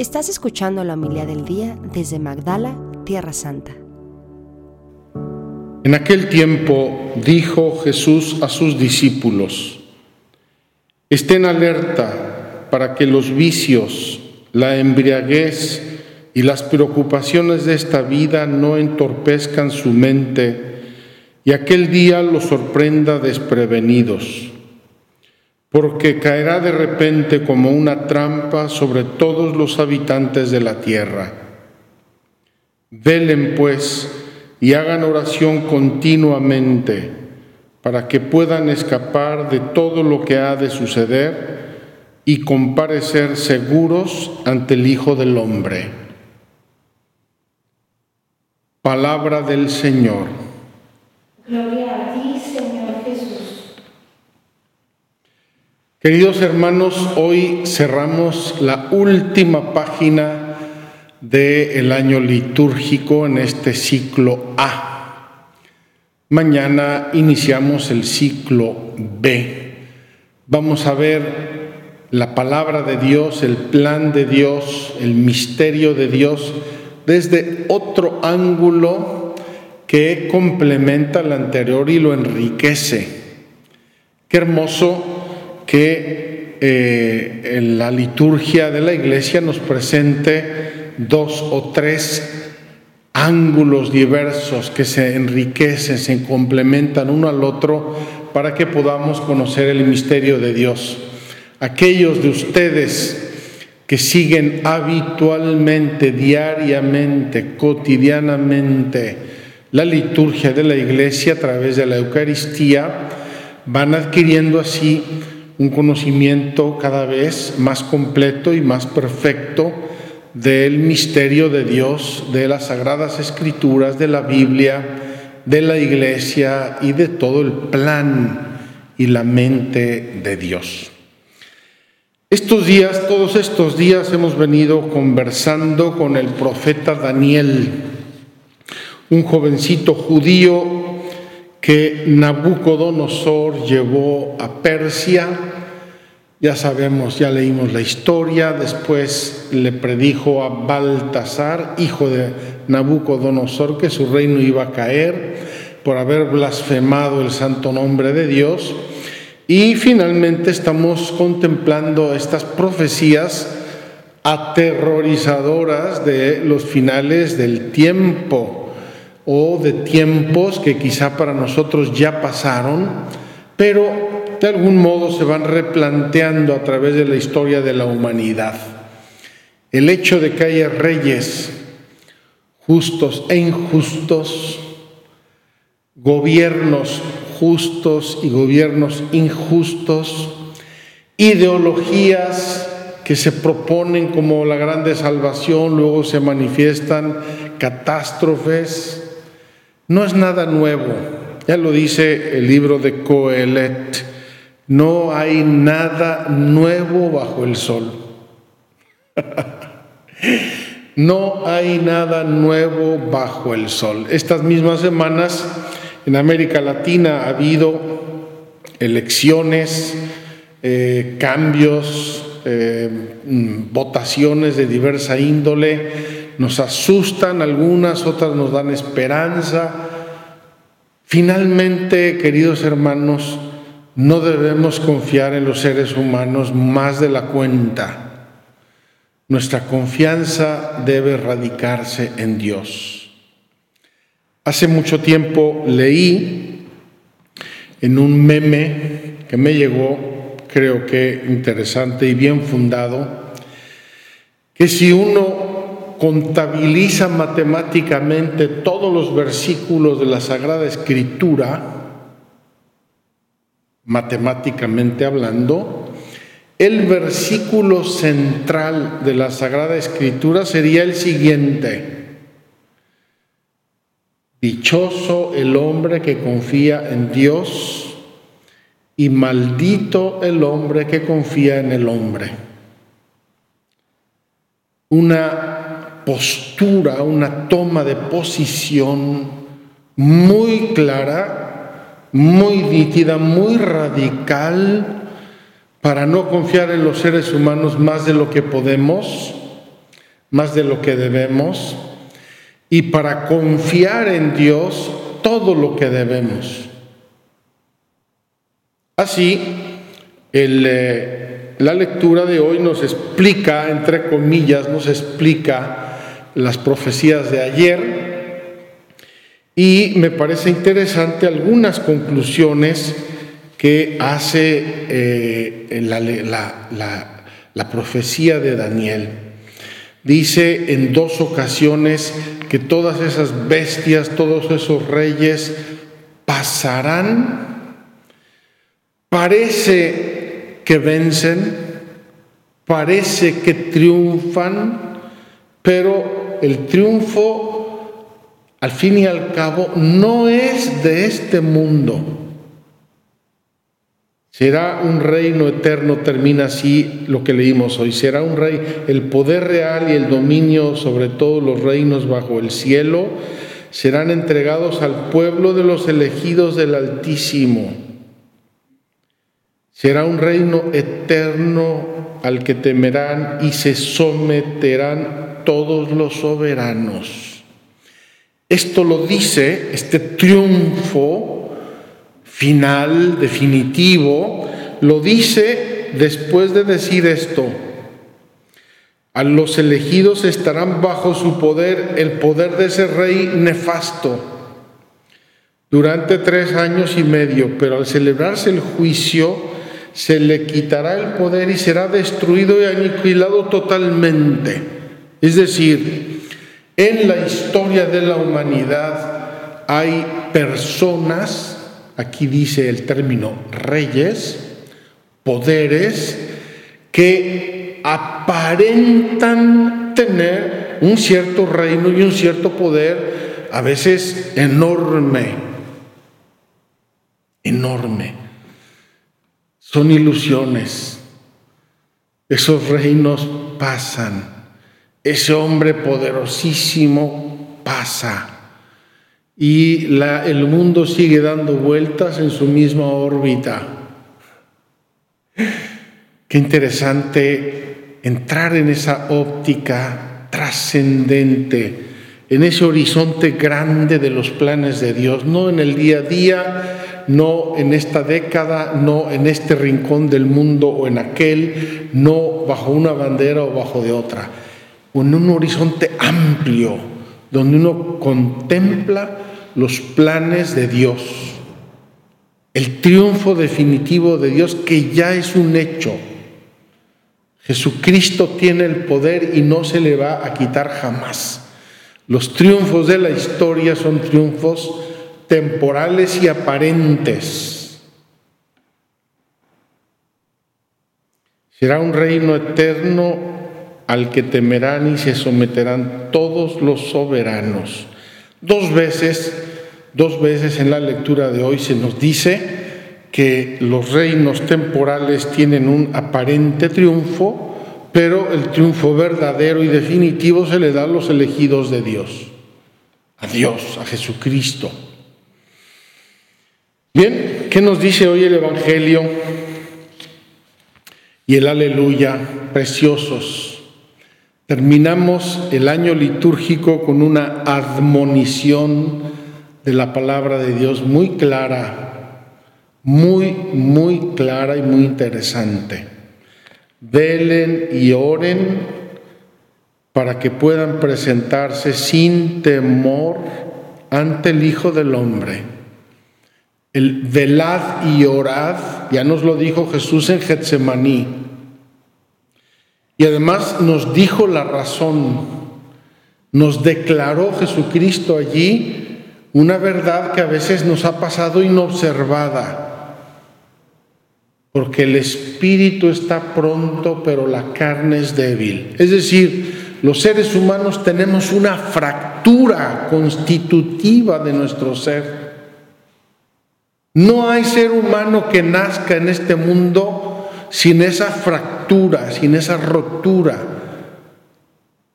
Estás escuchando la humildad del día desde Magdala, Tierra Santa. En aquel tiempo dijo Jesús a sus discípulos, estén alerta para que los vicios, la embriaguez y las preocupaciones de esta vida no entorpezcan su mente y aquel día los sorprenda desprevenidos, porque caerá de repente como una trampa sobre todos los habitantes de la tierra. Velen pues, y hagan oración continuamente para que puedan escapar de todo lo que ha de suceder y comparecer seguros ante el Hijo del Hombre. Palabra del Señor. Gloria a Señor Jesús. Queridos hermanos, hoy cerramos la última página del año litúrgico en este ciclo A. Mañana iniciamos el ciclo B. Vamos a ver la palabra de Dios, el plan de Dios, el misterio de Dios desde otro ángulo que complementa el anterior y lo enriquece. Qué hermoso que eh, la liturgia de la iglesia nos presente dos o tres ángulos diversos que se enriquecen, se complementan uno al otro para que podamos conocer el misterio de Dios. Aquellos de ustedes que siguen habitualmente, diariamente, cotidianamente la liturgia de la iglesia a través de la Eucaristía, van adquiriendo así un conocimiento cada vez más completo y más perfecto del misterio de Dios, de las sagradas escrituras, de la Biblia, de la iglesia y de todo el plan y la mente de Dios. Estos días, todos estos días hemos venido conversando con el profeta Daniel, un jovencito judío que Nabucodonosor llevó a Persia ya sabemos, ya leímos la historia, después le predijo a Baltasar, hijo de Nabucodonosor, que su reino iba a caer por haber blasfemado el santo nombre de Dios. Y finalmente estamos contemplando estas profecías aterrorizadoras de los finales del tiempo o de tiempos que quizá para nosotros ya pasaron, pero de algún modo se van replanteando a través de la historia de la humanidad. El hecho de que haya reyes justos e injustos, gobiernos justos y gobiernos injustos, ideologías que se proponen como la grande salvación, luego se manifiestan catástrofes, no es nada nuevo. Ya lo dice el libro de Coelet. No hay nada nuevo bajo el sol. no hay nada nuevo bajo el sol. Estas mismas semanas en América Latina ha habido elecciones, eh, cambios, eh, mm, votaciones de diversa índole. Nos asustan algunas, otras nos dan esperanza. Finalmente, queridos hermanos, no debemos confiar en los seres humanos más de la cuenta. Nuestra confianza debe radicarse en Dios. Hace mucho tiempo leí en un meme que me llegó, creo que interesante y bien fundado, que si uno contabiliza matemáticamente todos los versículos de la Sagrada Escritura, matemáticamente hablando, el versículo central de la Sagrada Escritura sería el siguiente. Dichoso el hombre que confía en Dios y maldito el hombre que confía en el hombre. Una postura, una toma de posición muy clara muy nítida, muy radical, para no confiar en los seres humanos más de lo que podemos, más de lo que debemos, y para confiar en Dios todo lo que debemos. Así, eh, la lectura de hoy nos explica, entre comillas, nos explica las profecías de ayer y me parece interesante algunas conclusiones que hace eh, la profecía de Daniel. Dice en dos ocasiones que todas esas bestias, todos esos reyes pasarán. Parece que vencen, parece que triunfan, pero el triunfo, al fin y al cabo, no es de este mundo. Será un reino eterno, termina así lo que leímos hoy. Será un rey, el poder real y el dominio sobre todos los reinos bajo el cielo serán entregados al pueblo de los elegidos del Altísimo. Será un reino eterno al que temerán y se someterán todos los soberanos. Esto lo dice, este triunfo final, definitivo, lo dice después de decir esto. A los elegidos estarán bajo su poder, el poder de ese rey nefasto, durante tres años y medio, pero al celebrarse el juicio, se le quitará el poder y será destruido y aniquilado totalmente. Es decir, en la historia de la humanidad hay personas aquí dice el término reyes, poderes, que aparentan tener un cierto reino y un cierto poder, a veces enorme, enorme. Son ilusiones. Esos reinos pasan. Ese hombre poderosísimo pasa y el mundo sigue dando vueltas en su misma órbita. Qué interesante entrar en esa óptica trascendente, en ese horizonte grande de los planes de Dios, no en el día a día, no en esta década, no en este rincón del mundo o en aquel, no bajo una bandera o bajo de otra, en un horizonte amplio donde uno contempla los planes de Dios, el triunfo definitivo de Dios que ya es un hecho. Jesucristo tiene el poder y no se le va a quitar jamás. Los triunfos de la historia son triunfos temporales y aparentes. Será un reino eterno al que temerán y se someterán todos los soberanos. Dos veces, dos veces en la lectura de hoy se nos dice que los reinos temporales tienen un aparente triunfo, pero el triunfo verdadero y definitivo se le da a los elegidos de Dios, a Dios, a Jesucristo. Bien, ¿qué nos dice hoy el Evangelio y el aleluya, preciosos? Terminamos el año litúrgico con una admonición de la palabra de Dios muy clara, muy, muy clara y muy interesante. Velen y oren para que puedan presentarse sin temor ante el Hijo del Hombre. El velad y orad, ya nos lo dijo Jesús en Getsemaní y además nos dijo la razón, nos declaró Jesucristo allí una verdad que a veces nos ha pasado inobservada, porque el espíritu está pronto, pero la carne es débil. Es decir, los seres humanos tenemos una fractura constitutiva de nuestro ser. No hay ser humano que nazca en este mundo sin esa fractura, sin esa rotura.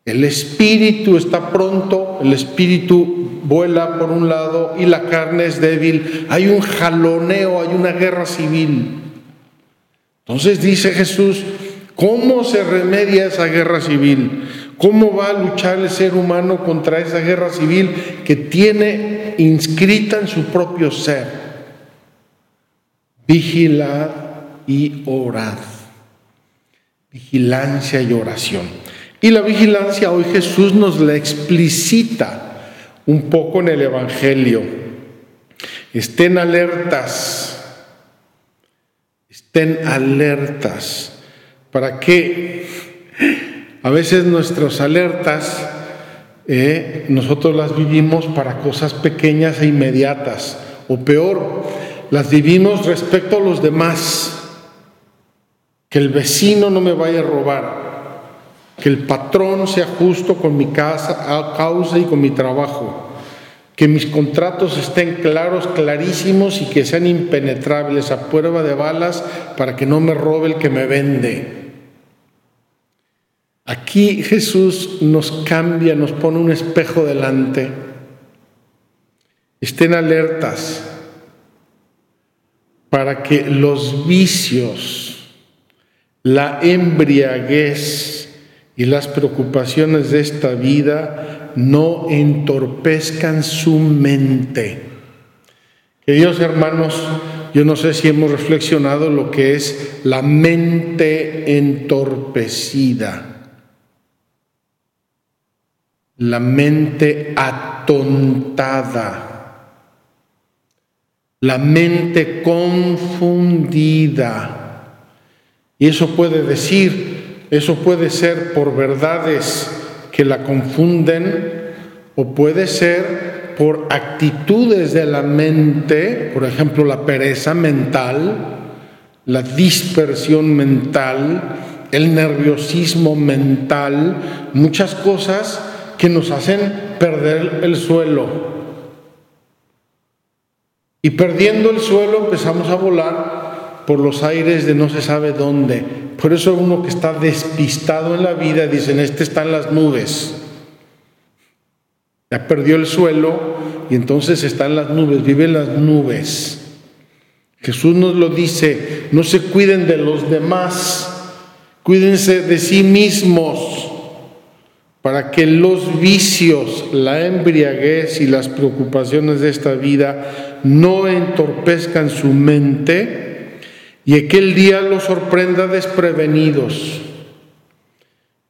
El espíritu está pronto, el espíritu vuela por un lado y la carne es débil. Hay un jaloneo, hay una guerra civil. Entonces dice Jesús, ¿cómo se remedia esa guerra civil? ¿Cómo va a luchar el ser humano contra esa guerra civil que tiene inscrita en su propio ser? Vigilad y orad. Vigilancia y oración. Y la vigilancia hoy Jesús nos la explicita un poco en el Evangelio. Estén alertas, estén alertas. ¿Para que A veces nuestras alertas eh, nosotros las vivimos para cosas pequeñas e inmediatas, o peor, las vivimos respecto a los demás. Que el vecino no me vaya a robar, que el patrón sea justo con mi casa, causa y con mi trabajo, que mis contratos estén claros, clarísimos y que sean impenetrables a prueba de balas para que no me robe el que me vende. Aquí Jesús nos cambia, nos pone un espejo delante. Estén alertas para que los vicios, la embriaguez, y las preocupaciones de esta vida no entorpezcan su mente. Queridos hermanos, yo no sé si hemos reflexionado lo que es la mente entorpecida, la mente atontada, la mente confundida. Y eso puede decir, eso puede ser por verdades que la confunden o puede ser por actitudes de la mente, por ejemplo la pereza mental, la dispersión mental, el nerviosismo mental, muchas cosas que nos hacen perder el suelo. Y perdiendo el suelo empezamos a volar por los aires de no se sabe dónde, por eso uno que está despistado en la vida dicen, este está en las nubes. Ya perdió el suelo y entonces está en las nubes, vive en las nubes. Jesús nos lo dice, no se cuiden de los demás, cuídense de sí mismos para que los vicios, la embriaguez y las preocupaciones de esta vida no entorpezcan su mente y aquel día los sorprenda desprevenidos,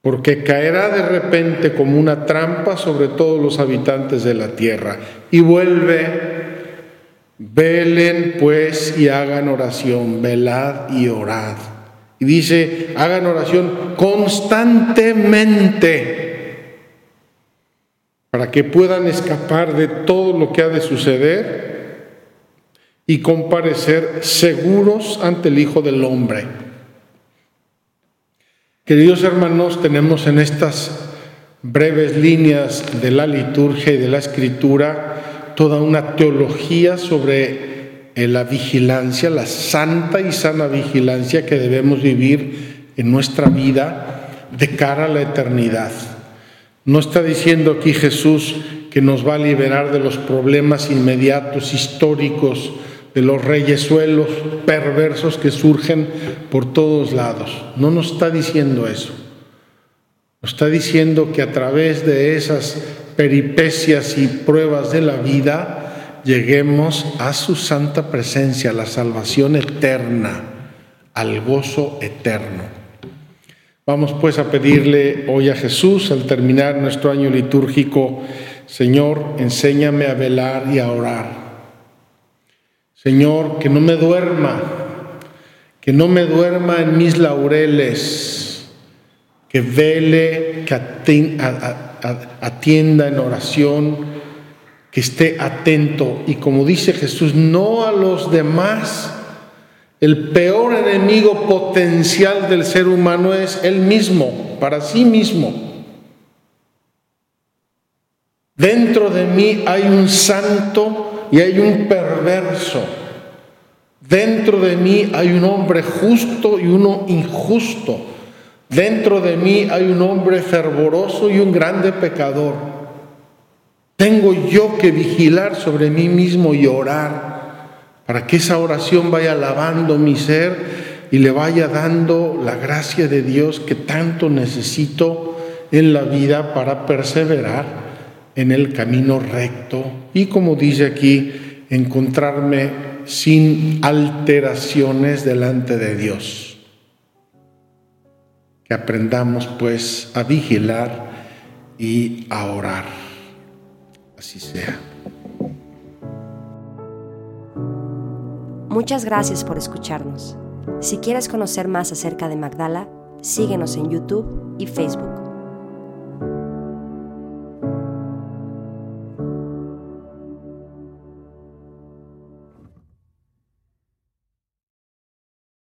porque caerá de repente como una trampa sobre todos los habitantes de la tierra. Y vuelve, velen pues y hagan oración, velad y orad. Y dice, hagan oración constantemente para que puedan escapar de todo lo que ha de suceder y comparecer seguros ante el Hijo del Hombre. Queridos hermanos, tenemos en estas breves líneas de la liturgia y de la escritura toda una teología sobre eh, la vigilancia, la santa y sana vigilancia que debemos vivir en nuestra vida de cara a la eternidad. No está diciendo aquí Jesús que nos va a liberar de los problemas inmediatos, históricos, de los reyesuelos perversos que surgen por todos lados. No nos está diciendo eso. Nos está diciendo que a través de esas peripecias y pruebas de la vida lleguemos a su santa presencia, a la salvación eterna, al gozo eterno. Vamos pues a pedirle hoy a Jesús, al terminar nuestro año litúrgico, Señor, enséñame a velar y a orar Señor, que no me duerma, que no me duerma en mis laureles, que vele, que atienda en oración, que esté atento. Y como dice Jesús, no a los demás. El peor enemigo potencial del ser humano es él mismo, para sí mismo. Dentro de mí hay un santo y hay un perverso. Dentro de mí hay un hombre justo y uno injusto. Dentro de mí hay un hombre fervoroso y un grande pecador. Tengo yo que vigilar sobre mí mismo y orar para que esa oración vaya lavando mi ser y le vaya dando la gracia de Dios que tanto necesito en la vida para perseverar en el camino recto y como dice aquí, encontrarme sin alteraciones delante de Dios. Que aprendamos pues a vigilar y a orar. Así sea. Muchas gracias por escucharnos. Si quieres conocer más acerca de Magdala, síguenos en YouTube y Facebook.